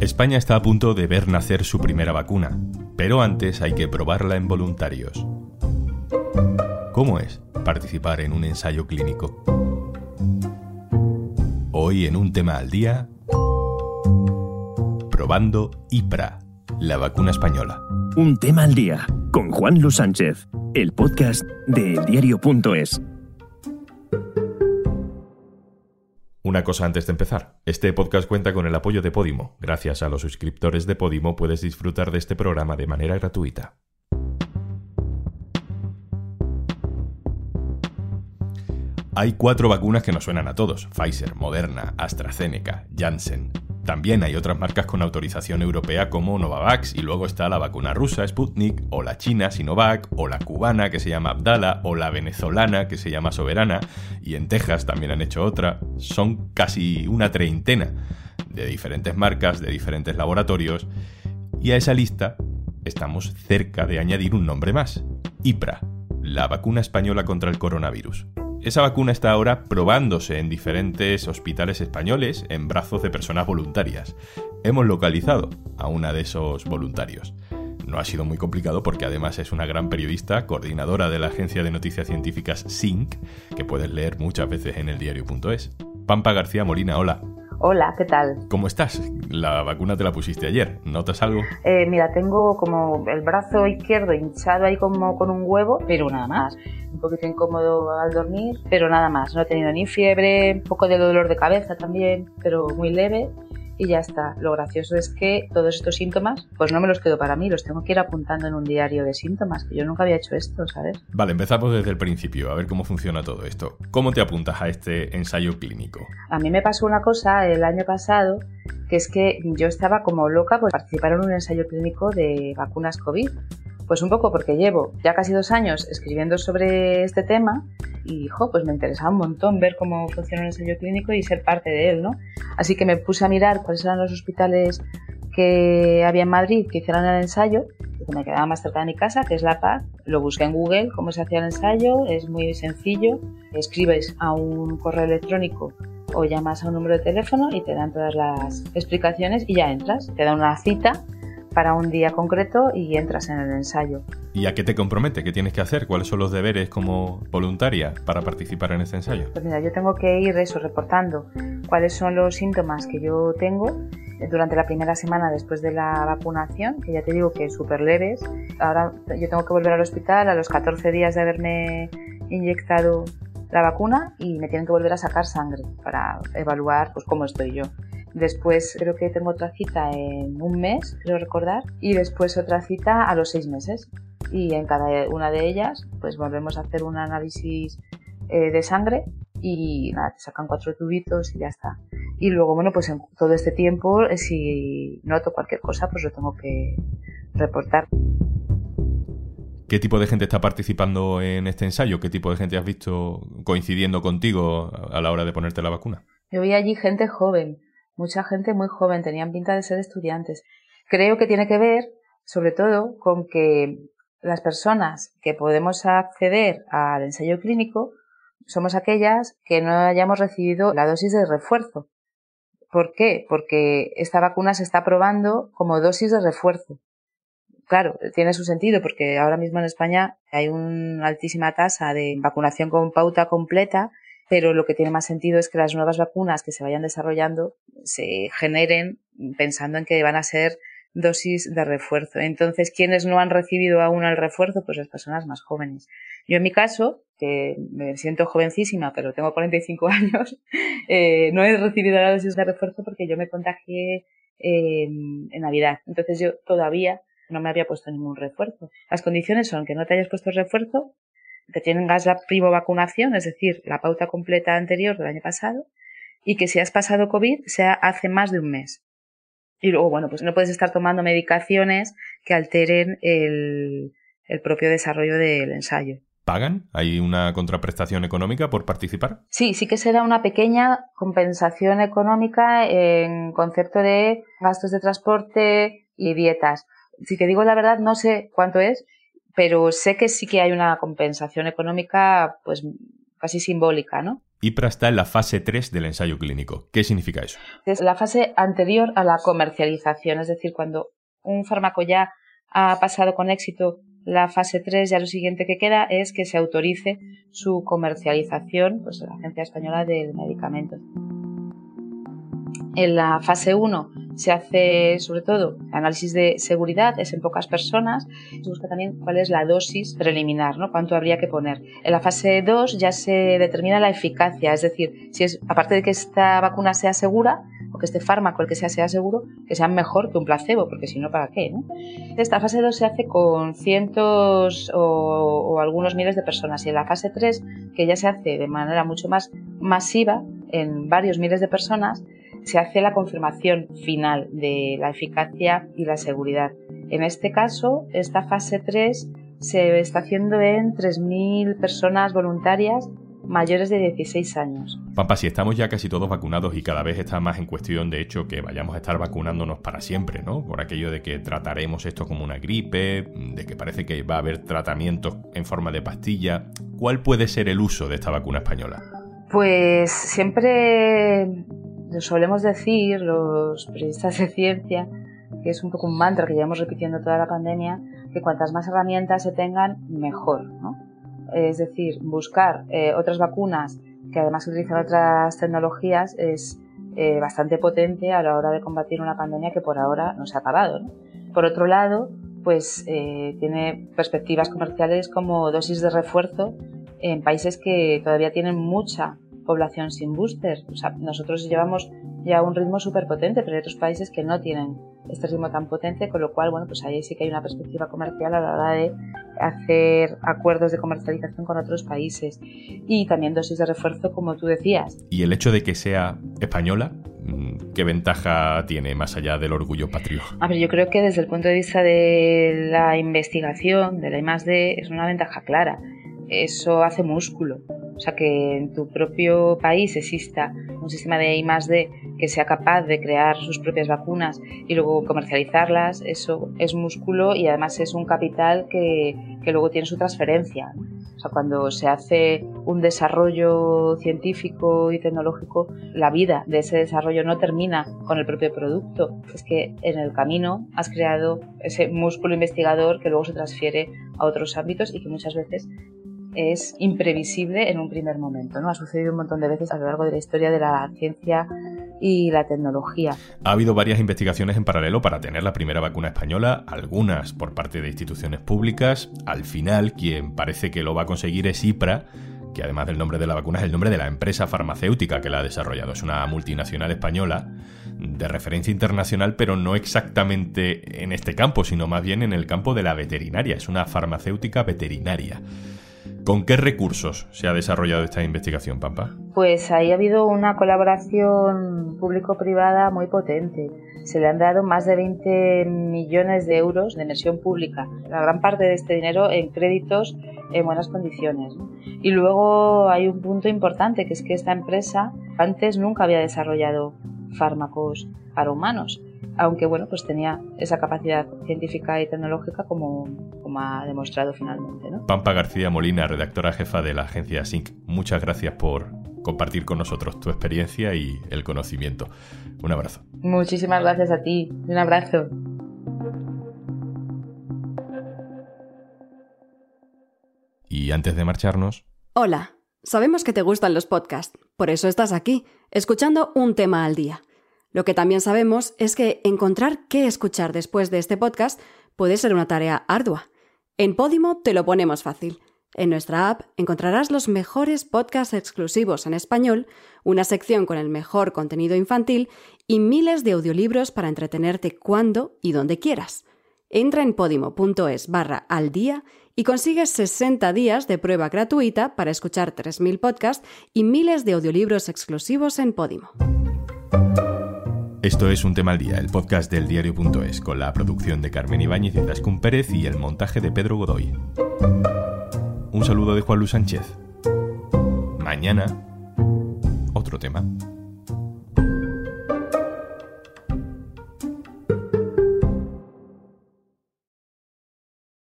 España está a punto de ver nacer su primera vacuna, pero antes hay que probarla en voluntarios. ¿Cómo es participar en un ensayo clínico? Hoy en un tema al día, probando IPRA, la vacuna española. Un tema al día con Juan Luis Sánchez, el podcast de eldiario.es. Una cosa antes de empezar. Este podcast cuenta con el apoyo de Podimo. Gracias a los suscriptores de Podimo puedes disfrutar de este programa de manera gratuita. Hay cuatro vacunas que nos suenan a todos. Pfizer, Moderna, AstraZeneca, Janssen. También hay otras marcas con autorización europea como Novavax y luego está la vacuna rusa Sputnik o la china Sinovac o la cubana que se llama Abdala o la venezolana que se llama Soberana y en Texas también han hecho otra. Son casi una treintena de diferentes marcas, de diferentes laboratorios y a esa lista estamos cerca de añadir un nombre más, IPRA, la vacuna española contra el coronavirus. Esa vacuna está ahora probándose en diferentes hospitales españoles en brazos de personas voluntarias. Hemos localizado a una de esos voluntarios. No ha sido muy complicado porque además es una gran periodista, coordinadora de la agencia de noticias científicas SYNC, que puedes leer muchas veces en el diario.es. Pampa García Molina, hola. Hola, ¿qué tal? ¿Cómo estás? La vacuna te la pusiste ayer. ¿Notas algo? Eh, mira, tengo como el brazo izquierdo hinchado ahí como con un huevo, pero nada más. Un poquito incómodo al dormir, pero nada más. No he tenido ni fiebre, un poco de dolor de cabeza también, pero muy leve y ya está. Lo gracioso es que todos estos síntomas, pues no me los quedo para mí, los tengo que ir apuntando en un diario de síntomas, que yo nunca había hecho esto, ¿sabes? Vale, empezamos desde el principio, a ver cómo funciona todo esto. ¿Cómo te apuntas a este ensayo clínico? A mí me pasó una cosa el año pasado, que es que yo estaba como loca por participar en un ensayo clínico de vacunas COVID. Pues un poco porque llevo ya casi dos años escribiendo sobre este tema y, jo, pues me interesaba un montón ver cómo funciona el ensayo clínico y ser parte de él, ¿no? Así que me puse a mirar cuáles eran los hospitales que había en Madrid que hicieran el ensayo, que me quedaba más cerca de mi casa, que es La Paz. Lo busqué en Google, cómo se hacía el ensayo, es muy sencillo. Escribes a un correo electrónico o llamas a un número de teléfono y te dan todas las explicaciones y ya entras. Te dan una cita para un día concreto y entras en el ensayo. ¿Y a qué te compromete? ¿Qué tienes que hacer? ¿Cuáles son los deberes como voluntaria para participar en este ensayo? Pues mira, yo tengo que ir eso, reportando cuáles son los síntomas que yo tengo durante la primera semana después de la vacunación, que ya te digo que súper leves. Ahora yo tengo que volver al hospital a los 14 días de haberme inyectado la vacuna y me tienen que volver a sacar sangre para evaluar pues cómo estoy yo. Después creo que tengo otra cita en un mes, creo recordar, y después otra cita a los seis meses. Y en cada una de ellas, pues volvemos a hacer un análisis eh, de sangre y nada, te sacan cuatro tubitos y ya está. Y luego, bueno, pues en todo este tiempo, eh, si noto cualquier cosa, pues lo tengo que reportar. ¿Qué tipo de gente está participando en este ensayo? ¿Qué tipo de gente has visto coincidiendo contigo a la hora de ponerte la vacuna? Yo vi allí gente joven, mucha gente muy joven, tenían pinta de ser estudiantes. Creo que tiene que ver, sobre todo, con que las personas que podemos acceder al ensayo clínico somos aquellas que no hayamos recibido la dosis de refuerzo. ¿Por qué? Porque esta vacuna se está probando como dosis de refuerzo. Claro, tiene su sentido porque ahora mismo en España hay una altísima tasa de vacunación con pauta completa pero lo que tiene más sentido es que las nuevas vacunas que se vayan desarrollando se generen pensando en que van a ser dosis de refuerzo. Entonces, ¿quiénes no han recibido aún el refuerzo? Pues las personas más jóvenes. Yo en mi caso, que me siento jovencísima, pero tengo 45 años, eh, no he recibido la dosis de refuerzo porque yo me contagié en Navidad. Entonces yo todavía no me había puesto ningún refuerzo. Las condiciones son que no te hayas puesto refuerzo que tengas la primo vacunación, es decir, la pauta completa anterior del año pasado, y que si has pasado COVID sea hace más de un mes. Y luego, bueno, pues no puedes estar tomando medicaciones que alteren el, el propio desarrollo del ensayo. ¿Pagan? ¿Hay una contraprestación económica por participar? Sí, sí que se da una pequeña compensación económica en concepto de gastos de transporte y dietas. Si te digo la verdad, no sé cuánto es, pero sé que sí que hay una compensación económica, pues casi simbólica, ¿no? IPRA está en la fase 3 del ensayo clínico. ¿Qué significa eso? Es la fase anterior a la comercialización, es decir, cuando un fármaco ya ha pasado con éxito la fase 3, ya lo siguiente que queda es que se autorice su comercialización pues, la Agencia Española del Medicamento. En la fase 1 se hace sobre todo análisis de seguridad, es en pocas personas, se busca también cuál es la dosis preliminar, ¿no? cuánto habría que poner. En la fase 2 ya se determina la eficacia, es decir, si es, aparte de que esta vacuna sea segura, o que este fármaco, el que sea, sea seguro, que sea mejor que un placebo, porque si no, ¿para qué? ¿no? Esta fase 2 se hace con cientos o, o algunos miles de personas y en la fase 3, que ya se hace de manera mucho más masiva, en varios miles de personas, se hace la confirmación final de la eficacia y la seguridad. En este caso, esta fase 3 se está haciendo en 3.000 personas voluntarias mayores de 16 años. Pampa, si estamos ya casi todos vacunados y cada vez está más en cuestión, de hecho, que vayamos a estar vacunándonos para siempre, ¿no? Por aquello de que trataremos esto como una gripe, de que parece que va a haber tratamientos en forma de pastilla. ¿Cuál puede ser el uso de esta vacuna española? Pues siempre solemos decir los periodistas de ciencia, que es un poco un mantra que llevamos repitiendo toda la pandemia, que cuantas más herramientas se tengan, mejor. ¿no? Es decir, buscar eh, otras vacunas que además utilizan otras tecnologías es eh, bastante potente a la hora de combatir una pandemia que por ahora no se ha acabado. ¿no? Por otro lado, pues eh, tiene perspectivas comerciales como dosis de refuerzo en países que todavía tienen mucha población sin booster. O sea, nosotros llevamos ya un ritmo súper potente, pero hay otros países que no tienen este ritmo tan potente, con lo cual, bueno, pues ahí sí que hay una perspectiva comercial a la hora de hacer acuerdos de comercialización con otros países. Y también dosis de refuerzo, como tú decías. ¿Y el hecho de que sea española? Mm, ¿Qué ventaja tiene más allá del orgullo patrio? A ver, yo creo que desde el punto de vista de la investigación, de la I+D, es una ventaja clara. Eso hace músculo. O sea, que en tu propio país exista un sistema de I+D que sea capaz de crear sus propias vacunas y luego comercializarlas, eso es músculo y además es un capital que, que luego tiene su transferencia. O sea, cuando se hace un desarrollo científico y tecnológico, la vida de ese desarrollo no termina con el propio producto. Es que en el camino has creado ese músculo investigador que luego se transfiere a otros ámbitos y que muchas veces es imprevisible en un primer momento. ¿no? Ha sucedido un montón de veces a lo largo de la historia de la ciencia y la tecnología. Ha habido varias investigaciones en paralelo para tener la primera vacuna española, algunas por parte de instituciones públicas. Al final, quien parece que lo va a conseguir es IPRA, que además del nombre de la vacuna es el nombre de la empresa farmacéutica que la ha desarrollado. Es una multinacional española de referencia internacional, pero no exactamente en este campo, sino más bien en el campo de la veterinaria. Es una farmacéutica veterinaria. ¿Con qué recursos se ha desarrollado esta investigación, Pampa? Pues ahí ha habido una colaboración público-privada muy potente. Se le han dado más de 20 millones de euros de inversión pública. La gran parte de este dinero en créditos en buenas condiciones. Y luego hay un punto importante, que es que esta empresa antes nunca había desarrollado fármacos para humanos aunque bueno, pues tenía esa capacidad científica y tecnológica como, como ha demostrado finalmente. ¿no? Pampa García Molina, redactora jefa de la agencia SYNC, muchas gracias por compartir con nosotros tu experiencia y el conocimiento. Un abrazo. Muchísimas gracias a ti. Un abrazo. Y antes de marcharnos... Hola, sabemos que te gustan los podcasts, por eso estás aquí, escuchando un tema al día. Lo que también sabemos es que encontrar qué escuchar después de este podcast puede ser una tarea ardua. En Podimo te lo ponemos fácil. En nuestra app encontrarás los mejores podcasts exclusivos en español, una sección con el mejor contenido infantil y miles de audiolibros para entretenerte cuando y donde quieras. Entra en podimo.es barra al día y consigues 60 días de prueba gratuita para escuchar 3.000 podcasts y miles de audiolibros exclusivos en Podimo. Esto es Un Tema al Día, el podcast del diario.es, con la producción de Carmen Ibáñez y Dascun Pérez y el montaje de Pedro Godoy. Un saludo de Juan Luis Sánchez. Mañana, otro tema.